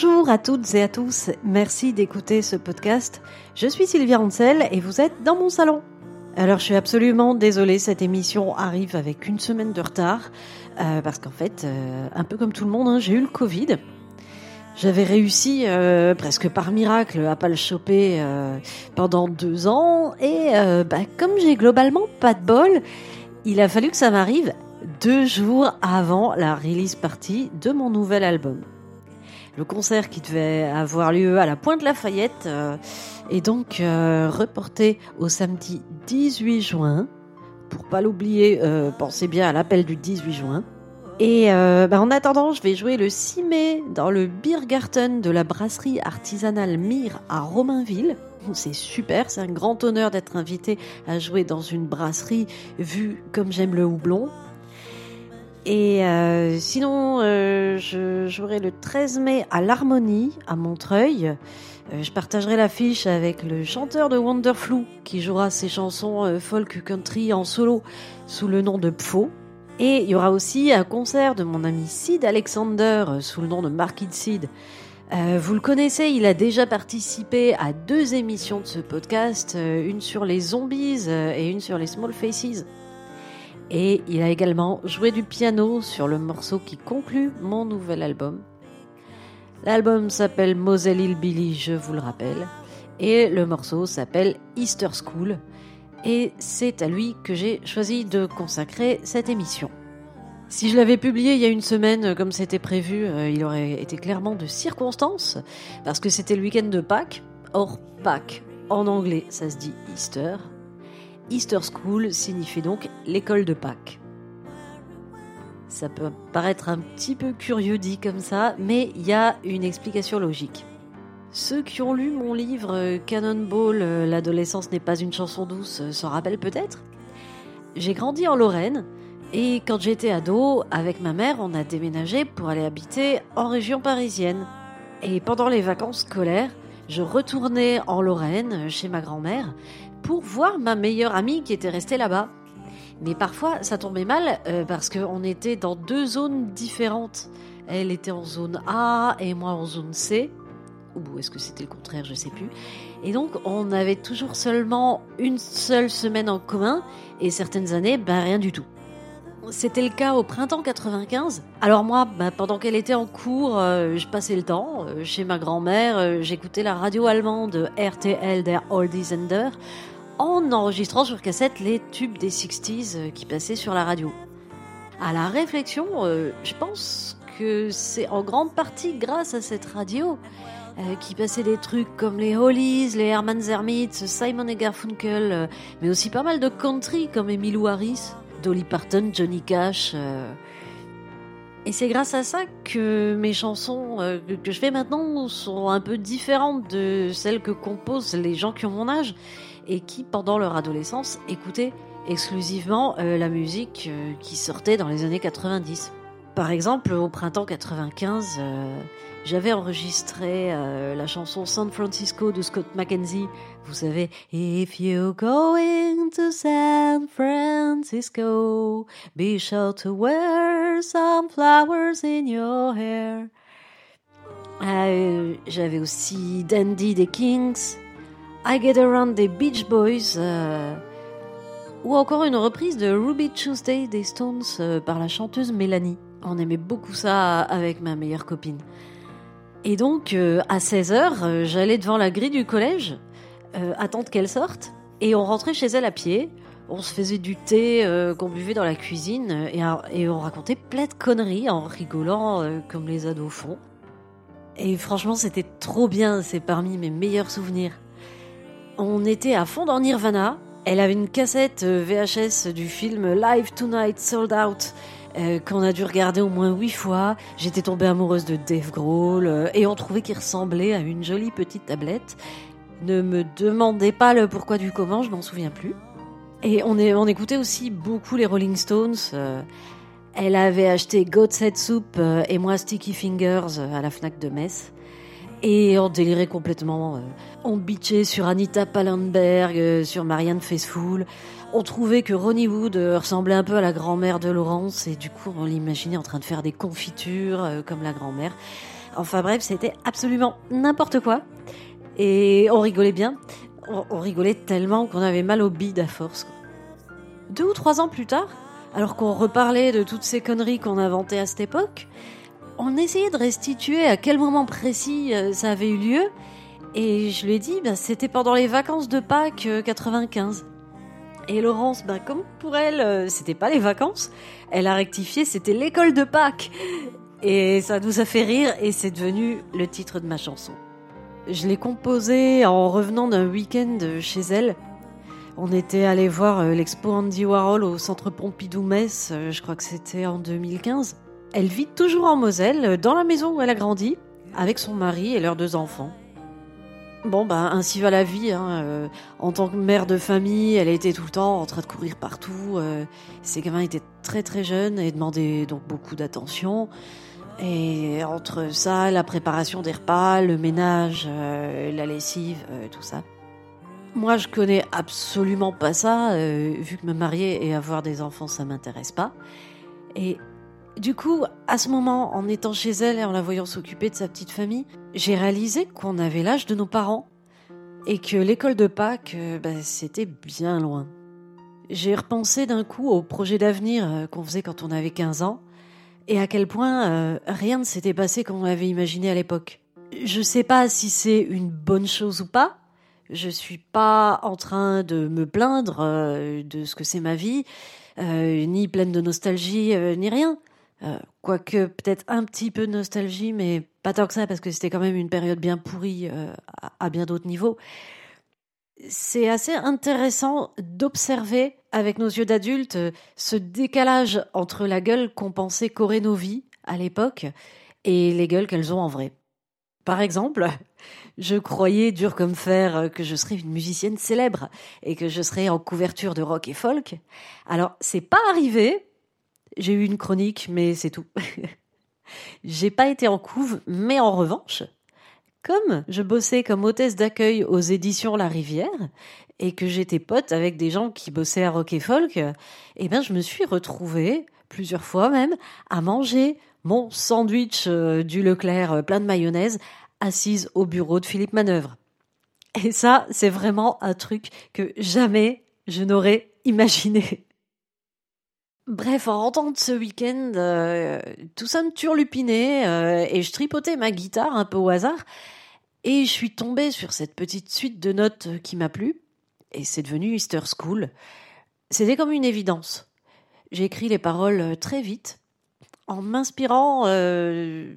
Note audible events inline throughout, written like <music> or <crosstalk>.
Bonjour à toutes et à tous, merci d'écouter ce podcast. Je suis Sylvia Ansel et vous êtes dans mon salon. Alors je suis absolument désolée, cette émission arrive avec une semaine de retard, euh, parce qu'en fait, euh, un peu comme tout le monde, hein, j'ai eu le Covid. J'avais réussi euh, presque par miracle à pas le choper pendant deux ans, et bah, comme j'ai globalement pas de bol, il a fallu que ça m'arrive deux jours avant la release party de mon nouvel album. Le concert qui devait avoir lieu à la Pointe Lafayette euh, est donc euh, reporté au samedi 18 juin. Pour pas l'oublier, euh, pensez bien à l'appel du 18 juin. Et bah, en attendant, je vais jouer le 6 mai dans le Biergarten de la brasserie artisanale Mire à Romainville. C'est super, c'est un grand honneur d'être invité à jouer dans une brasserie vu comme j'aime le houblon. Et euh, sinon, euh, je jouerai le 13 mai à l'Harmonie, à Montreuil. Euh, je partagerai l'affiche avec le chanteur de Wonderflou, qui jouera ses chansons folk country en solo sous le nom de Pfo. Et il y aura aussi un concert de mon ami Sid Alexander sous le nom de Market Sid. vous le connaissez, il a déjà participé à deux émissions de ce podcast, une sur les zombies et une sur les small faces. Et il a également joué du piano sur le morceau qui conclut mon nouvel album. L'album s'appelle Moselle Billy, je vous le rappelle. Et le morceau s'appelle Easter School. Et c'est à lui que j'ai choisi de consacrer cette émission. Si je l'avais publié il y a une semaine comme c'était prévu, euh, il aurait été clairement de circonstance, parce que c'était le week-end de Pâques. Or, Pâques, en anglais, ça se dit Easter, Easter School signifie donc l'école de Pâques. Ça peut paraître un petit peu curieux dit comme ça, mais il y a une explication logique. Ceux qui ont lu mon livre Cannonball, euh, L'adolescence n'est pas une chanson douce, euh, s'en rappellent peut-être? J'ai grandi en Lorraine, et quand j'étais ado, avec ma mère, on a déménagé pour aller habiter en région parisienne. Et pendant les vacances scolaires, je retournais en Lorraine chez ma grand-mère pour voir ma meilleure amie qui était restée là-bas. Mais parfois, ça tombait mal euh, parce qu'on était dans deux zones différentes. Elle était en zone A et moi en zone C. Ou est-ce que c'était le contraire, je sais plus. Et donc, on avait toujours seulement une seule semaine en commun et certaines années, ben rien du tout. C'était le cas au printemps 95. Alors moi, ben, pendant qu'elle était en cours, euh, je passais le temps euh, chez ma grand-mère. J'écoutais la radio allemande RTL der Oldisender en enregistrant sur cassette les tubes des 60s euh, qui passaient sur la radio. À la réflexion, euh, je pense que c'est en grande partie grâce à cette radio euh, qui passait des trucs comme les Hollies, les Herman Zermitz, Simon et Garfunkel, mais aussi pas mal de country comme Emilou Harris, Dolly Parton, Johnny Cash. Et c'est grâce à ça que mes chansons que je fais maintenant sont un peu différentes de celles que composent les gens qui ont mon âge et qui, pendant leur adolescence, écoutaient exclusivement euh, la musique euh, qui sortait dans les années 90. Par exemple, au printemps 95, euh, j'avais enregistré la chanson San Francisco de Scott McKenzie. Vous savez, If you're going to San Francisco, be sure to wear some flowers in your hair. j'avais aussi Dandy des Kings, I Get Around des Beach Boys, euh, ou encore une reprise de Ruby Tuesday des Stones euh, par la chanteuse Mélanie. On aimait beaucoup ça avec ma meilleure copine. Et donc, euh, à 16h, j'allais devant la grille du collège, attendre qu'elle sorte, et on rentrait chez elle à pied. On se faisait du thé qu'on buvait dans la cuisine, et, et, on racontait plein de conneries en rigolant comme les ados font. Et franchement, c'était trop bien, c'est parmi mes meilleurs souvenirs. On était à fond dans Nirvana. Elle avait une cassette euh, VHS du film Live Tonight Sold Out euh, qu'on a dû regarder au moins huit fois. J'étais tombée amoureuse de Dave Grohl euh, et on trouvait qu'il ressemblait à une jolie petite tablette. Ne me demandez pas le pourquoi du comment, je m'en souviens plus. Et on, écoutait aussi beaucoup les Rolling Stones. elle avait acheté God's Head Soup et moi Sticky Fingers à la Fnac de Metz. Et on délirait complètement. Euh, on bitchait sur Anita Pallenberg, euh, sur Marianne Faithfull. On trouvait que Ronnie Wood euh, ressemblait un peu à la grand-mère de Laurence et du coup on l'imaginait en train de faire des confitures comme la grand-mère. Enfin bref, c'était absolument n'importe quoi. Et on rigolait bien. On, rigolait tellement qu'on avait mal au bide à force. Deux ou trois ans plus tard, alors qu'on reparlait de toutes ces conneries qu'on inventait à cette époque, on essayait de restituer à quel moment précis euh, ça avait eu lieu. Et je lui ai dit, bah, c'était pendant les vacances de Pâques 95. Euh, et Laurence, ben comme pour elle, euh, c'était pas les vacances, elle a rectifié, c'était l'école de Pâques. Et ça nous a fait rire et c'est devenu le titre de ma chanson. Je l'ai composé en revenant d'un week-end chez elle. On était allé voir l'expo Andy Warhol au centre Pompidou-Metz, je crois que c'était en 2015. Elle vit toujours en Moselle, dans la maison où elle a grandi, avec son mari et leurs deux enfants. Bon, bah, ainsi va la vie. Hein. Euh, en tant que mère de famille, elle était tout le temps en train de courir partout. Euh, ses gamins étaient très très jeunes et demandaient donc beaucoup d'attention. Et entre ça, la préparation des repas, le ménage, euh, la lessive, tout ça. Moi, je connais absolument pas ça, vu que me marier et avoir des enfants, ça m'intéresse pas. Et du coup, à ce moment, en étant chez elle et en la voyant s'occuper de sa petite famille, j'ai réalisé qu'on avait l'âge de nos parents et que l'école de Pâques, bah, c'était bien loin. J'ai repensé d'un coup au projet d'avenir euh, qu'on faisait quand on avait 15 ans et à quel point euh, rien ne s'était passé comme on l'avait imaginé à l'époque. Je sais pas si c'est une bonne chose ou pas. Je suis pas en train de me plaindre de ce que c'est ma vie, ni pleine de nostalgie, ni rien. Euh, quoique peut-être un petit peu de nostalgie, mais pas tant que ça, parce que c'était quand même une période bien pourrie euh, à, bien d'autres niveaux. C'est assez intéressant d'observer avec nos yeux d'adultes euh, ce décalage entre la gueule qu'ont pensé qu'auraient nos vies à l'époque et les gueules qu'elles ont en vrai. Par exemple, <laughs> je croyais dur comme fer que je serais une musicienne célèbre et que je serais en couverture de rock et folk. Alors, c'est pas arrivé, j'ai eu une chronique, mais c'est tout. <laughs> J'ai pas été en couve, mais en revanche, comme je bossais comme hôtesse d'accueil aux éditions La Rivière et que j'étais pote avec des gens qui bossaient à Rock Folk, eh ben je me suis retrouvée plusieurs fois même à manger mon sandwich euh, du Leclerc euh, plein de mayonnaise assise au bureau de Philippe Manœuvre. Et ça, c'est vraiment un truc que jamais je n'aurais imaginé. Bref, en rentrant de ce week-end, euh, tout ça me turlupinait euh, et je tripotais ma guitare un peu au hasard et je suis tombée sur cette petite suite de notes qui m'a plu et c'est devenu Easter School. C'était comme une évidence. J'ai écrit les paroles très vite en m'inspirant euh,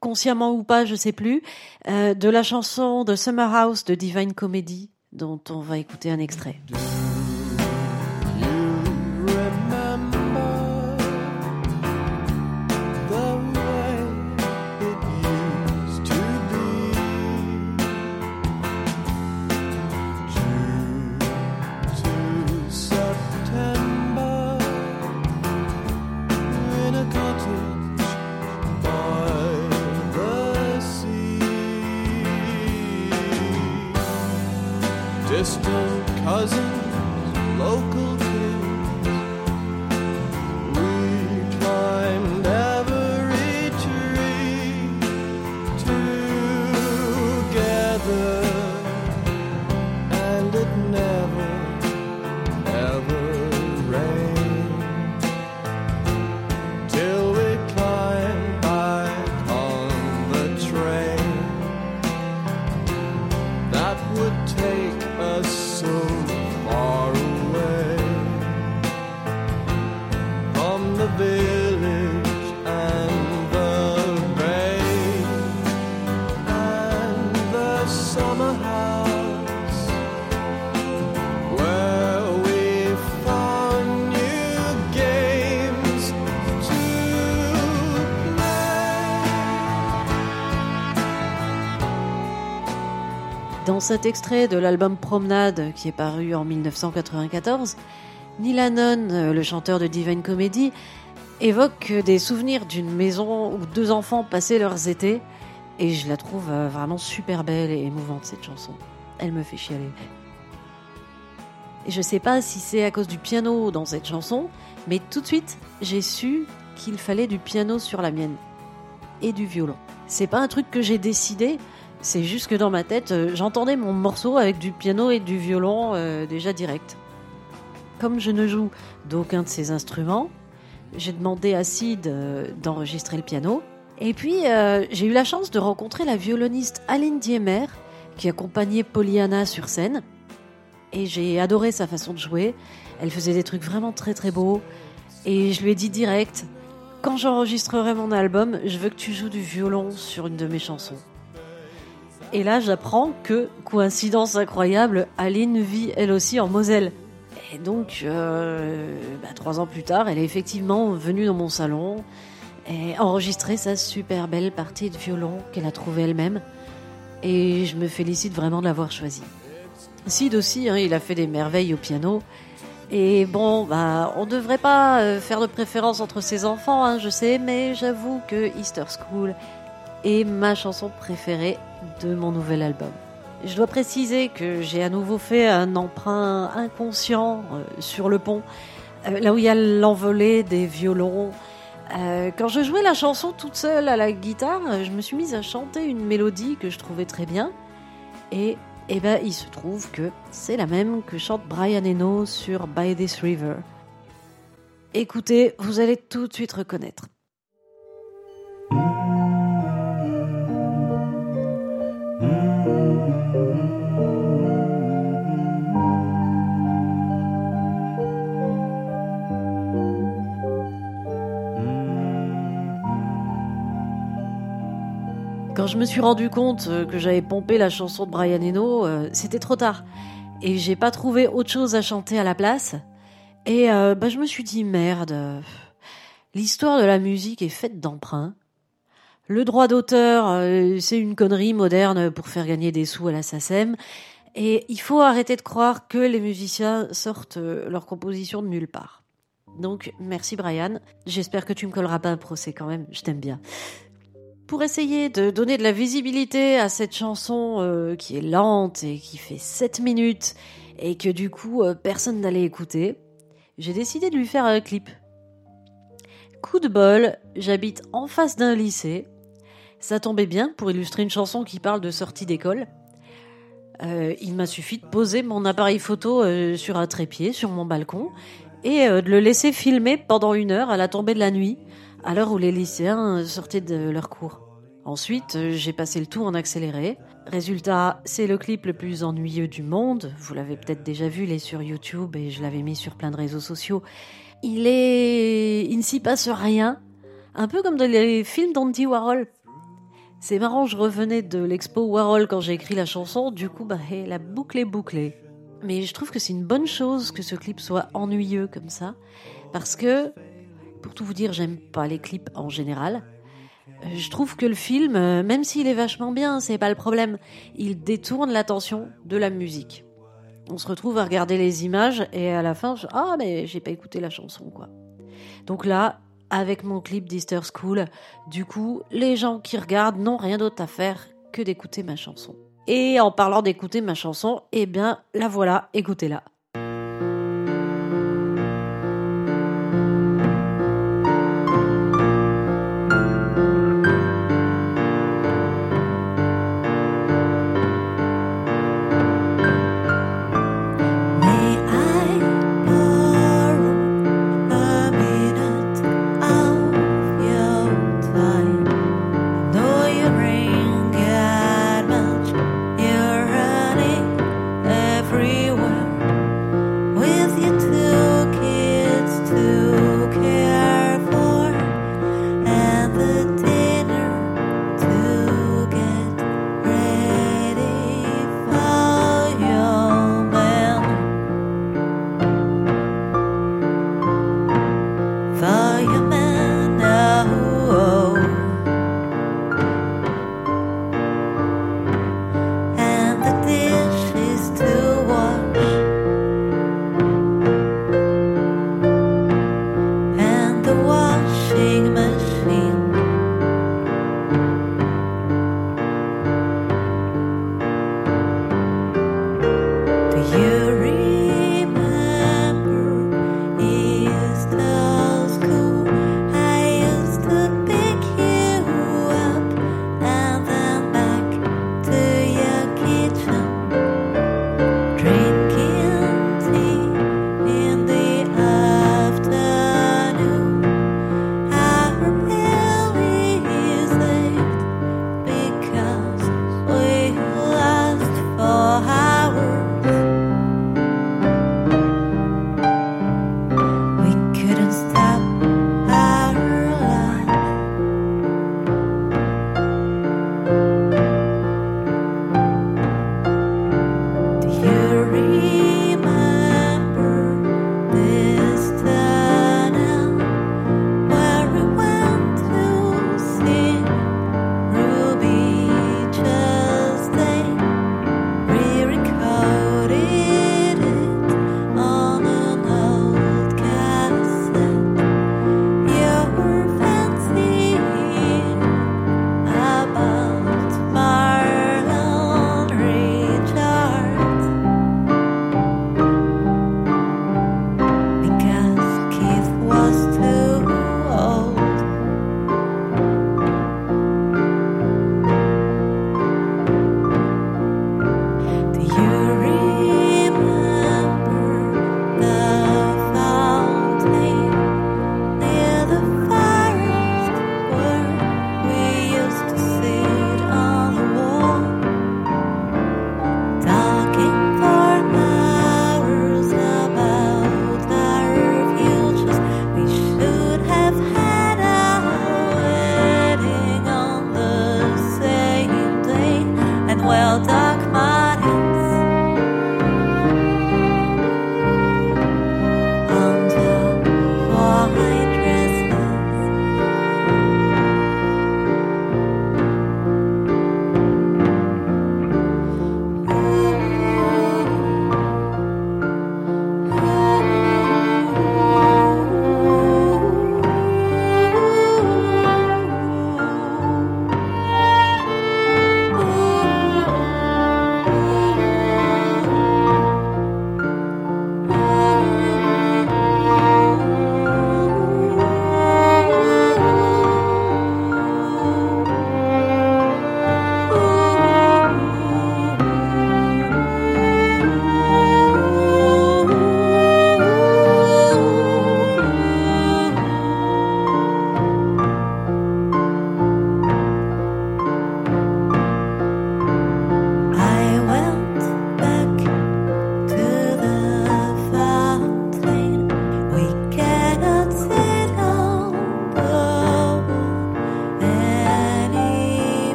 consciemment ou pas, je sais plus, de la chanson de Summer House de Divine Comedy dont on va écouter un extrait. Cet extrait de l'album Promenade qui est paru en 1994, Neil Hannon, le chanteur de Divine Comedy, évoque des souvenirs d'une maison où deux enfants passaient leurs étés et je la trouve euh, vraiment super belle et émouvante cette chanson. Elle me fait chialer. Et je sais pas si c'est à cause du piano dans cette chanson, mais tout de suite j'ai su qu'il fallait du piano sur la mienne et du violon. C'est pas un truc que j'ai décidé, c'est juste que dans ma tête, euh, j'entendais mon morceau avec du piano et du violon euh, déjà direct. Comme je ne joue d'aucun de ces instruments, j'ai demandé à Sid euh, d'enregistrer le piano. Et puis, j'ai eu la chance de rencontrer la violoniste Aline Diemer, qui accompagnait Pollyanna sur scène. Et j'ai adoré sa façon de jouer. Elle faisait des trucs vraiment très très beaux. Et je lui ai dit direct, quand j'enregistrerai mon album, je veux que tu joues du violon sur une de mes chansons. Et là, j'apprends que, coïncidence incroyable, Aline vit elle aussi en Moselle. Et donc, euh, bah, trois ans plus tard, elle est effectivement venue dans mon salon et enregistré sa super belle partie de violon qu'elle a trouvée elle-même. Et je me félicite vraiment de l'avoir choisie. Sid aussi, hein, il a fait des merveilles au piano. Et bon, bah, on devrait pas euh, faire de préférence entre ses enfants, hein, je sais, mais j'avoue que Easter School est ma chanson préférée de mon nouvel album. Je dois préciser que j'ai à nouveau fait un emprunt inconscient euh, sur le pont, euh, là où il y a l'envolée des violons. Euh, quand je jouais la chanson toute seule à la guitare, je me suis mise à chanter une mélodie que je trouvais très bien. Et eh ben, il se trouve que c'est la même que chante Brian Eno sur By This River. Écoutez, vous allez tout de suite reconnaître. Quand je me suis rendu compte euh, que j'avais pompé la chanson de Brian Eno, euh, c'était trop tard. Et j'ai pas trouvé autre chose à chanter à la place. Et euh, bah, je me suis dit, merde, l'histoire de la musique est faite d'emprunts. Le droit d'auteur, c'est une connerie moderne pour faire gagner des sous à la SACEM. Et il faut arrêter de croire que les musiciens sortent leur composition de nulle part. Donc, merci Brian. J'espère que tu me colleras pas un procès quand même. Je t'aime bien pour essayer de donner de la visibilité à cette chanson euh, qui est lente et qui fait 7 minutes et que du coup euh, personne n'allait écouter, j'ai décidé de lui faire un clip. Coup de bol, j'habite en face d'un lycée. Ça tombait bien pour illustrer une chanson qui parle de sortie d'école. Euh, il m'a suffi de poser mon appareil photo sur un trépied, sur mon balcon, et de le laisser filmer pendant une heure à la tombée de la nuit à l'heure où les lycéens sortaient de leur cours. Ensuite, j'ai passé le tout en accéléré. Résultat, c'est le clip le plus ennuyeux du monde. Vous l'avez peut-être déjà vu, il est sur YouTube et je l'avais mis sur plein de réseaux sociaux. Il est, il ne s'y passe rien. Un peu comme dans les films d'Andy Warhol. C'est marrant, je revenais de l'expo Warhol quand j'ai écrit la chanson, du coup, bah, la boucle est bouclée. Mais je trouve que c'est une bonne chose que ce clip soit ennuyeux comme ça, parce que pour tout vous dire, j'aime pas les clips en général. Euh, je trouve que le film, euh, même s'il est vachement bien, c'est pas le problème. Il détourne l'attention de la musique. On se retrouve à regarder les images et à la fin, je... ah mais j'ai pas écouté la chanson quoi. Donc là, avec mon clip d'Easter School, du coup, les gens qui regardent n'ont rien d'autre à faire que d'écouter ma chanson. Et en parlant d'écouter ma chanson, eh bien, la voilà, écoutez-la.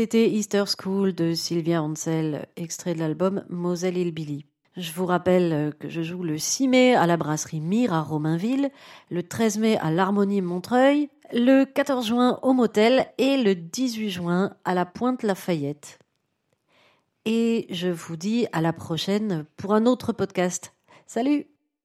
C'était Easter School de Sylvia Ansel, extrait de l'album Moselle Hillbilly. Je vous rappelle que je joue le 6 mai à la brasserie Mire à Romainville, le 13 mai à l'Harmonie Montreuil, le 14 juin au Motel et le 18 juin à la Pointe Lafayette. Et je vous dis à la prochaine pour un autre podcast. Salut